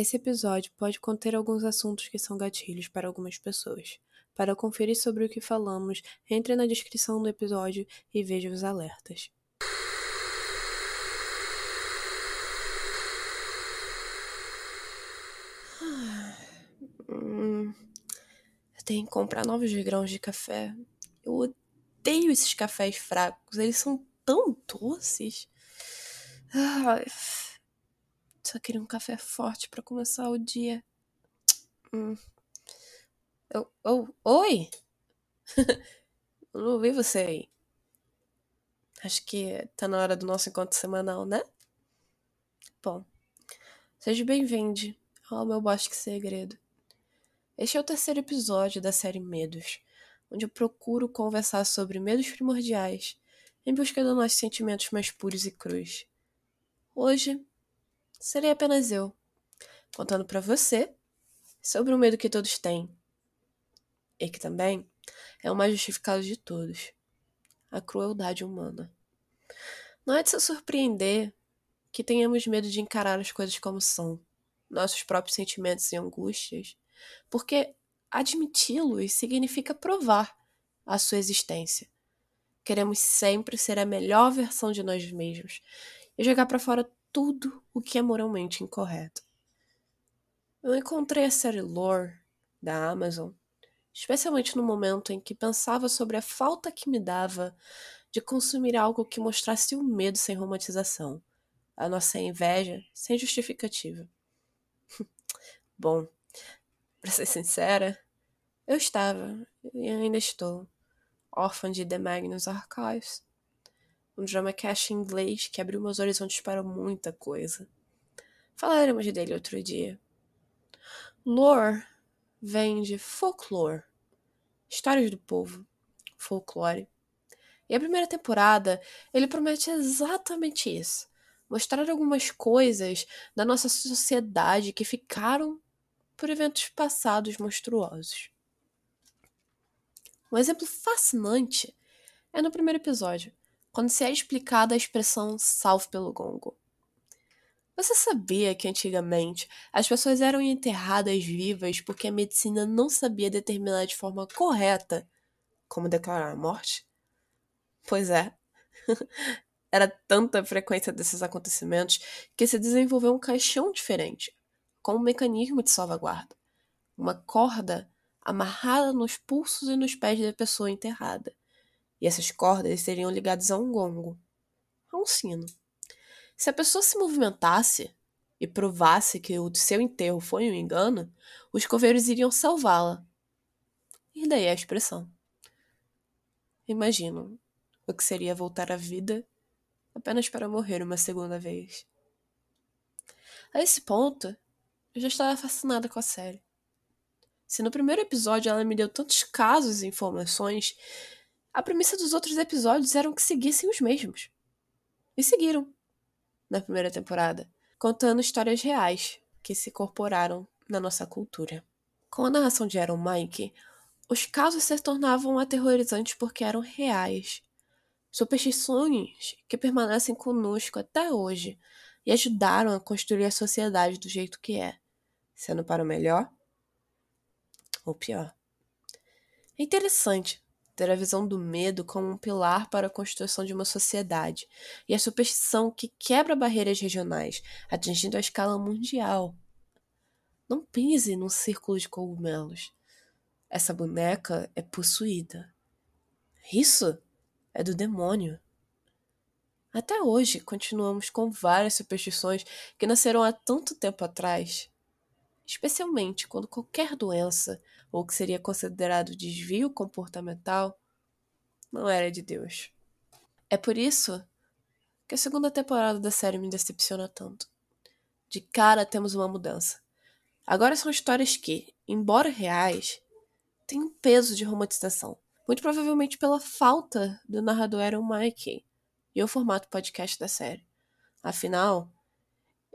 Esse episódio pode conter alguns assuntos que são gatilhos para algumas pessoas. Para conferir sobre o que falamos, entre na descrição do episódio e veja os alertas. Hum, eu tenho que comprar novos grãos de café. Eu odeio esses cafés fracos, eles são tão doces. Ai, só queria um café forte para começar o dia. Hum. Oh, oi! Não ouvi você aí. Acho que tá na hora do nosso encontro semanal, né? Bom, seja bem-vindo ao meu Bosque Segredo. Este é o terceiro episódio da série Medos, onde eu procuro conversar sobre medos primordiais em busca dos nossos sentimentos mais puros e crus. Hoje serei apenas eu, contando para você sobre o medo que todos têm e que também é o mais justificado de todos: a crueldade humana. Não é de se surpreender que tenhamos medo de encarar as coisas como são, nossos próprios sentimentos e angústias, porque admiti-los significa provar a sua existência. Queremos sempre ser a melhor versão de nós mesmos e jogar para fora tudo o que é moralmente incorreto. Eu encontrei a série Lore da Amazon, especialmente no momento em que pensava sobre a falta que me dava de consumir algo que mostrasse o medo sem romantização, a nossa inveja sem justificativa. Bom, para ser sincera, eu estava e ainda estou órfã de The Magnus Archives um drama cast em inglês que abriu meus horizontes para muita coisa. Falaremos dele outro dia. Lore vem de folklore, histórias do povo, folclore. E a primeira temporada, ele promete exatamente isso. Mostrar algumas coisas da nossa sociedade que ficaram por eventos passados monstruosos. Um exemplo fascinante é no primeiro episódio, quando se é explicada a expressão salve pelo gongo. Você sabia que antigamente as pessoas eram enterradas vivas porque a medicina não sabia determinar de forma correta como declarar a morte? Pois é. Era tanta frequência desses acontecimentos que se desenvolveu um caixão diferente, com um mecanismo de salvaguarda. Uma corda amarrada nos pulsos e nos pés da pessoa enterrada e essas cordas seriam ligadas a um gongo, a um sino. Se a pessoa se movimentasse e provasse que o seu enterro foi um engano, os coveiros iriam salvá-la. E daí a expressão. Imagino o que seria voltar à vida apenas para morrer uma segunda vez. A esse ponto, eu já estava fascinada com a série. Se no primeiro episódio ela me deu tantos casos e informações, a premissa dos outros episódios era que seguissem os mesmos. E seguiram, na primeira temporada, contando histórias reais que se incorporaram na nossa cultura. Com a narração de Aaron Mike, os casos se tornavam aterrorizantes porque eram reais. Superstições que permanecem conosco até hoje e ajudaram a construir a sociedade do jeito que é, sendo para o melhor ou pior. É interessante ter a visão do medo como um pilar para a construção de uma sociedade, e a superstição que quebra barreiras regionais, atingindo a escala mundial. Não pise num círculo de cogumelos. Essa boneca é possuída. Isso é do demônio. Até hoje, continuamos com várias superstições que nasceram há tanto tempo atrás, especialmente quando qualquer doença ou que seria considerado desvio comportamental, não era de Deus. É por isso que a segunda temporada da série me decepciona tanto. De cara temos uma mudança. Agora são histórias que, embora reais, têm um peso de romantização. Muito provavelmente pela falta do narrador Aaron Mikey e o formato podcast da série. Afinal,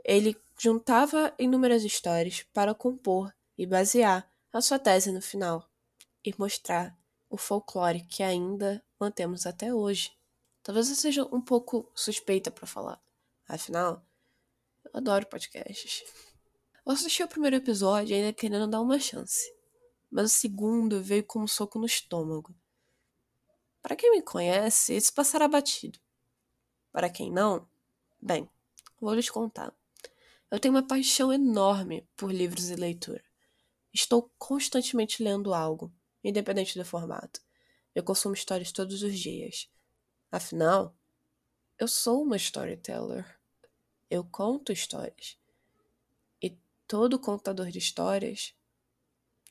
ele juntava inúmeras histórias para compor e basear a sua tese no final e mostrar o folclore que ainda mantemos até hoje. Talvez eu seja um pouco suspeita para falar, afinal, eu adoro podcasts. Eu assisti o primeiro episódio ainda querendo dar uma chance, mas o segundo veio com um soco no estômago. Para quem me conhece, isso passará batido. Para quem não, bem, vou lhes contar. Eu tenho uma paixão enorme por livros e leitura. Estou constantemente lendo algo, independente do formato. Eu consumo histórias todos os dias. Afinal, eu sou uma storyteller. Eu conto histórias. E todo contador de histórias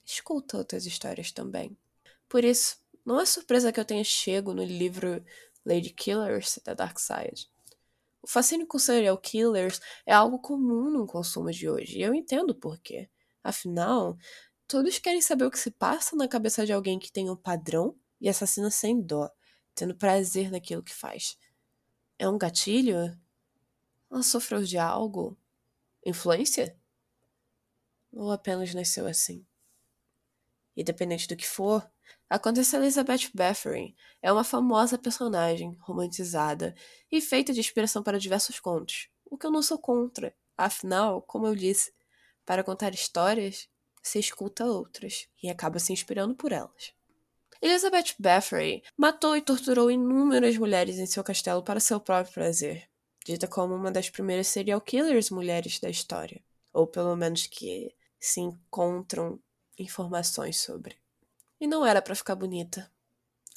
escuta outras histórias também. Por isso, não é surpresa que eu tenha chego no livro Lady Killers da Dark Side. O fascínio com serial killers é algo comum no consumo de hoje, e eu entendo por quê. Afinal, todos querem saber o que se passa na cabeça de alguém que tem um padrão e assassina sem dó, tendo prazer naquilo que faz. É um gatilho? Ela sofreu de algo? Influência? Ou apenas nasceu assim? Independente do que for, a Condessa Elizabeth Bathory é uma famosa personagem romantizada e feita de inspiração para diversos contos, o que eu não sou contra. Afinal, como eu disse, para contar histórias, se escuta outras e acaba se inspirando por elas. Elizabeth Bathory matou e torturou inúmeras mulheres em seu castelo para seu próprio prazer, dita como uma das primeiras serial killers mulheres da história, ou pelo menos que se encontram informações sobre. E não era para ficar bonita.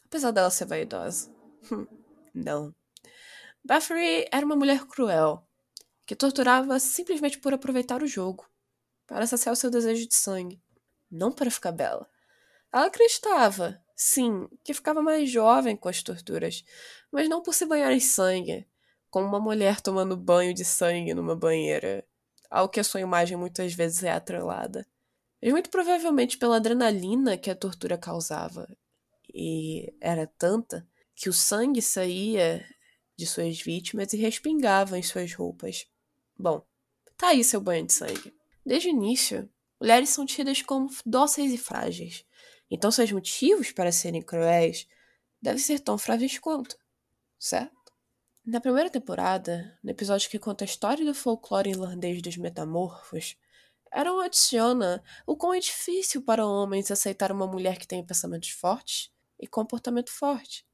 Apesar dela ser vaidosa. Hum, não. Bathory era uma mulher cruel, que torturava simplesmente por aproveitar o jogo, para saciar o seu desejo de sangue, não para ficar bela. Ela acreditava, sim, que ficava mais jovem com as torturas, mas não por se banhar em sangue, como uma mulher tomando banho de sangue numa banheira, ao que a sua imagem muitas vezes é atrelada. E muito provavelmente pela adrenalina que a tortura causava. E era tanta que o sangue saía de suas vítimas e respingava em suas roupas. Bom, tá aí seu banho de sangue. Desde o início, mulheres são tidas como dóceis e frágeis. Então seus motivos para serem cruéis devem ser tão frágeis quanto, certo? Na primeira temporada, no episódio que conta a história do folclore irlandês dos metamorfos, Aaron adiciona o quão é difícil para homens aceitar uma mulher que tem pensamentos fortes e comportamento forte.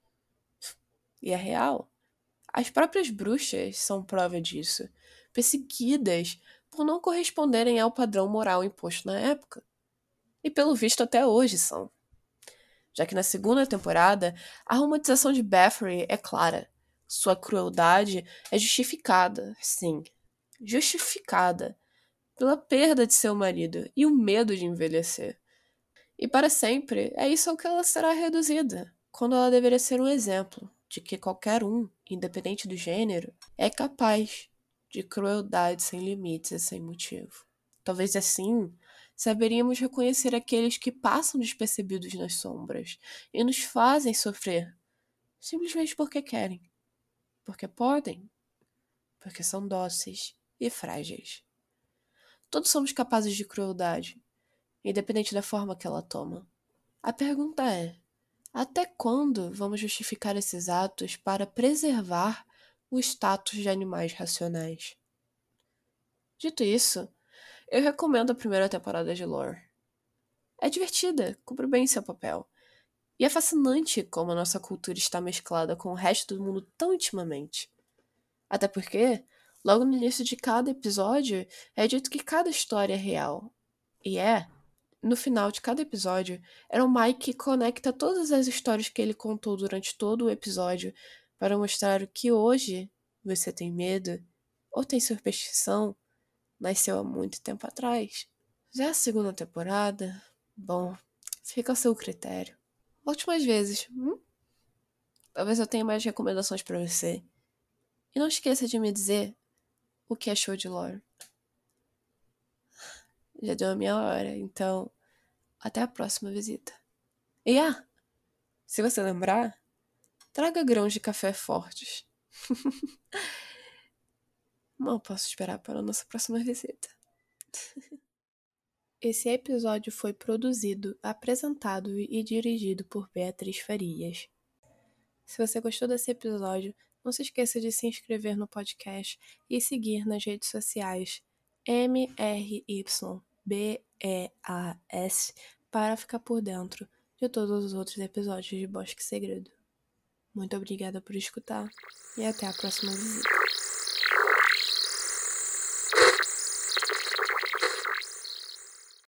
E é real. As próprias bruxas são prova disso, perseguidas por não corresponderem ao padrão moral imposto na época. E pelo visto até hoje são. Já que na segunda temporada, a romantização de Bathory é clara. Sua crueldade é justificada, sim, justificada pela perda de seu marido e o medo de envelhecer. E para sempre, é isso ao que ela será reduzida, quando ela deveria ser um exemplo de que qualquer um, independente do gênero, é capaz de crueldade sem limites e sem motivo. Talvez assim saberíamos reconhecer aqueles que passam despercebidos nas sombras e nos fazem sofrer, simplesmente porque querem, porque podem, porque são dóceis e frágeis. Todos somos capazes de crueldade, independente da forma que ela toma. A pergunta é: até quando vamos justificar esses atos para preservar o status de animais racionais? Dito isso, eu recomendo a primeira temporada de Lore. É divertida, cumpre bem seu papel. E é fascinante como a nossa cultura está mesclada com o resto do mundo tão intimamente. Até porque Logo no início de cada episódio, é dito que cada história é real. E é. No final de cada episódio, era o Mike que conecta todas as histórias que ele contou durante todo o episódio para mostrar que hoje você tem medo ou tem superstição nasceu há muito tempo atrás. Já a segunda temporada, bom, fica ao seu critério. Volte mais vezes. Hum? Talvez eu tenha mais recomendações para você. E não esqueça de me dizer o que achou de Lore. Já deu a minha hora, então até a próxima visita. E ah, se você lembrar, traga grãos de café fortes. Não posso esperar para a nossa próxima visita. Esse episódio foi produzido, apresentado e dirigido por Beatriz Farias. Se você gostou desse episódio, não se esqueça de se inscrever no podcast e seguir nas redes sociais. M-R-Y-B-E-A-S para ficar por dentro de todos os outros episódios de Bosque Segredo. Muito obrigada por escutar e até a próxima visita.